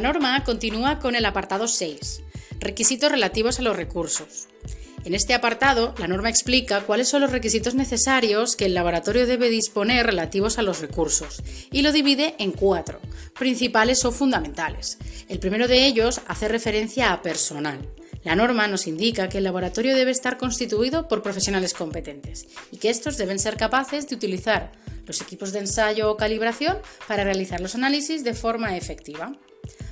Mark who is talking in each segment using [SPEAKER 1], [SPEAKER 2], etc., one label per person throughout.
[SPEAKER 1] La norma continúa con el apartado 6, requisitos relativos a los recursos. En este apartado, la norma explica cuáles son los requisitos necesarios que el laboratorio debe disponer relativos a los recursos y lo divide en cuatro, principales o fundamentales. El primero de ellos hace referencia a personal. La norma nos indica que el laboratorio debe estar constituido por profesionales competentes y que estos deben ser capaces de utilizar los equipos de ensayo o calibración para realizar los análisis de forma efectiva.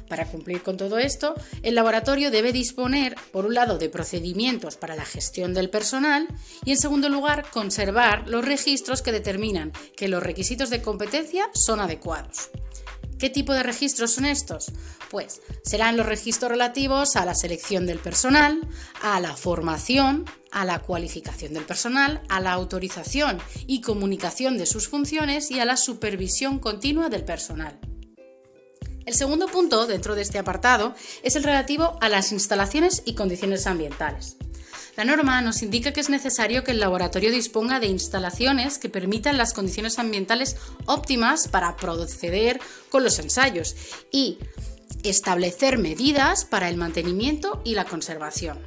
[SPEAKER 1] Para cumplir con todo esto, el laboratorio debe disponer, por un lado, de procedimientos para la gestión del personal y, en segundo lugar, conservar los registros que determinan que los requisitos de competencia son adecuados. ¿Qué tipo de registros son estos? Pues serán los registros relativos a la selección del personal, a la formación, a la cualificación del personal, a la autorización y comunicación de sus funciones y a la supervisión continua del personal. El segundo punto dentro de este apartado es el relativo a las instalaciones y condiciones ambientales. La norma nos indica que es necesario que el laboratorio disponga de instalaciones que permitan las condiciones ambientales óptimas para proceder con los ensayos y establecer medidas para el mantenimiento y la conservación.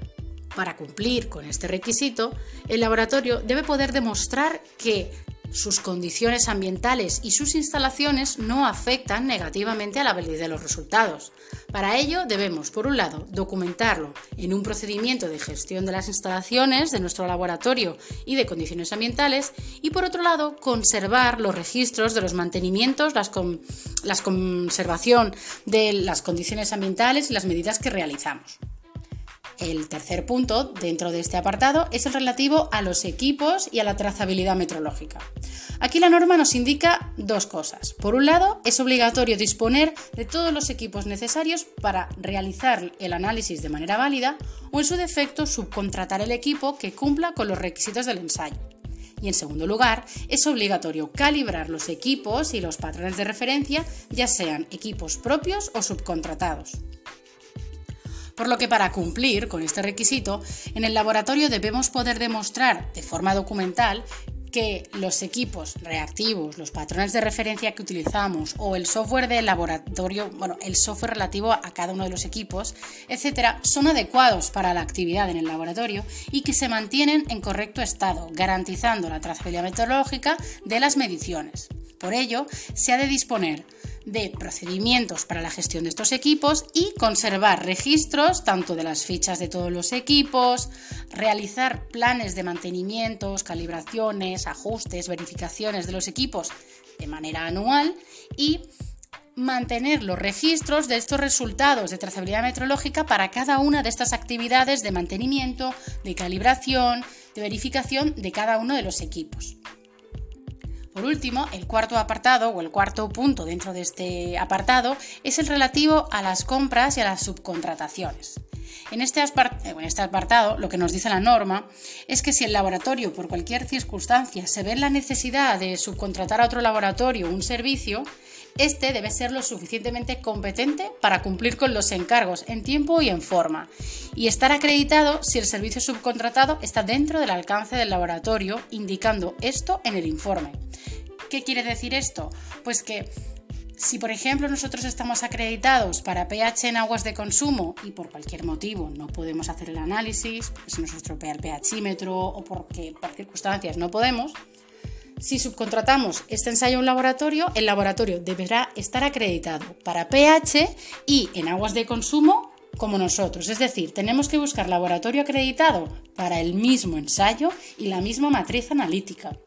[SPEAKER 1] Para cumplir con este requisito, el laboratorio debe poder demostrar que sus condiciones ambientales y sus instalaciones no afectan negativamente a la validez de los resultados. Para ello debemos, por un lado, documentarlo en un procedimiento de gestión de las instalaciones de nuestro laboratorio y de condiciones ambientales y, por otro lado, conservar los registros de los mantenimientos, la conservación de las condiciones ambientales y las medidas que realizamos. El tercer punto dentro de este apartado es el relativo a los equipos y a la trazabilidad metrológica. Aquí la norma nos indica dos cosas. Por un lado, es obligatorio disponer de todos los equipos necesarios para realizar el análisis de manera válida o en su defecto subcontratar el equipo que cumpla con los requisitos del ensayo. Y en segundo lugar, es obligatorio calibrar los equipos y los patrones de referencia, ya sean equipos propios o subcontratados. Por lo que para cumplir con este requisito, en el laboratorio debemos poder demostrar de forma documental que los equipos reactivos, los patrones de referencia que utilizamos o el software del laboratorio, bueno, el software relativo a cada uno de los equipos, etcétera, son adecuados para la actividad en el laboratorio y que se mantienen en correcto estado, garantizando la trazabilidad metodológica de las mediciones. Por ello, se ha de disponer de procedimientos para la gestión de estos equipos y conservar registros tanto de las fichas de todos los equipos, realizar planes de mantenimientos, calibraciones, ajustes, verificaciones de los equipos de manera anual y mantener los registros de estos resultados de trazabilidad metrológica para cada una de estas actividades de mantenimiento, de calibración, de verificación de cada uno de los equipos. Por último, el cuarto apartado o el cuarto punto dentro de este apartado es el relativo a las compras y a las subcontrataciones. En este, en este apartado, lo que nos dice la norma es que si el laboratorio, por cualquier circunstancia, se ve en la necesidad de subcontratar a otro laboratorio un servicio, este debe ser lo suficientemente competente para cumplir con los encargos en tiempo y en forma, y estar acreditado si el servicio subcontratado está dentro del alcance del laboratorio, indicando esto en el informe. ¿Qué quiere decir esto? Pues que si, por ejemplo, nosotros estamos acreditados para pH en aguas de consumo y por cualquier motivo no podemos hacer el análisis, porque se nos estropea el pHímetro o porque por circunstancias no podemos, si subcontratamos este ensayo a un laboratorio, el laboratorio deberá estar acreditado para pH y en aguas de consumo como nosotros. Es decir, tenemos que buscar laboratorio acreditado para el mismo ensayo y la misma matriz analítica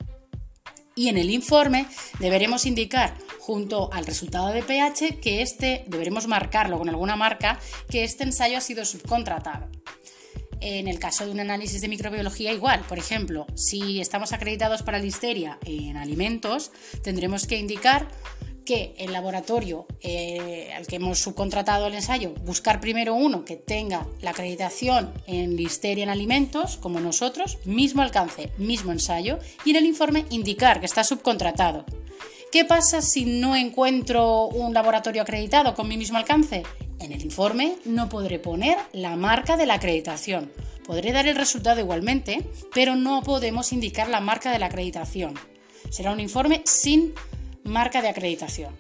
[SPEAKER 1] y en el informe deberemos indicar junto al resultado de pH que este, deberemos marcarlo con alguna marca, que este ensayo ha sido subcontratado. En el caso de un análisis de microbiología igual, por ejemplo, si estamos acreditados para listeria en alimentos, tendremos que indicar que el laboratorio eh, al que hemos subcontratado el ensayo, buscar primero uno que tenga la acreditación en listeria en alimentos, como nosotros, mismo alcance, mismo ensayo, y en el informe indicar que está subcontratado. ¿Qué pasa si no encuentro un laboratorio acreditado con mi mismo alcance? En el informe no podré poner la marca de la acreditación. Podré dar el resultado igualmente, pero no podemos indicar la marca de la acreditación. Será un informe sin marca de acreditación.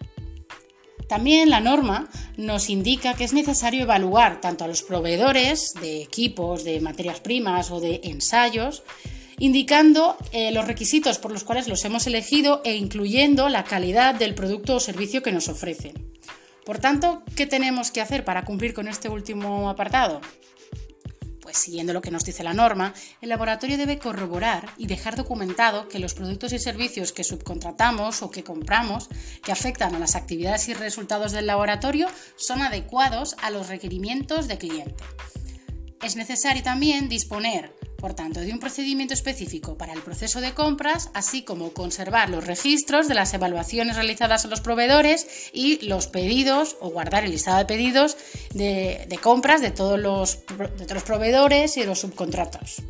[SPEAKER 1] También la norma nos indica que es necesario evaluar tanto a los proveedores de equipos, de materias primas o de ensayos, indicando eh, los requisitos por los cuales los hemos elegido e incluyendo la calidad del producto o servicio que nos ofrecen. Por tanto, ¿qué tenemos que hacer para cumplir con este último apartado? Pues siguiendo lo que nos dice la norma, el laboratorio debe corroborar y dejar documentado que los productos y servicios que subcontratamos o que compramos, que afectan a las actividades y resultados del laboratorio, son adecuados a los requerimientos de cliente. Es necesario también disponer por tanto, de un procedimiento específico para el proceso de compras, así como conservar los registros de las evaluaciones realizadas a los proveedores y los pedidos o guardar el listado de pedidos de, compras de todos, los, de todos los proveedores y de los subcontratos.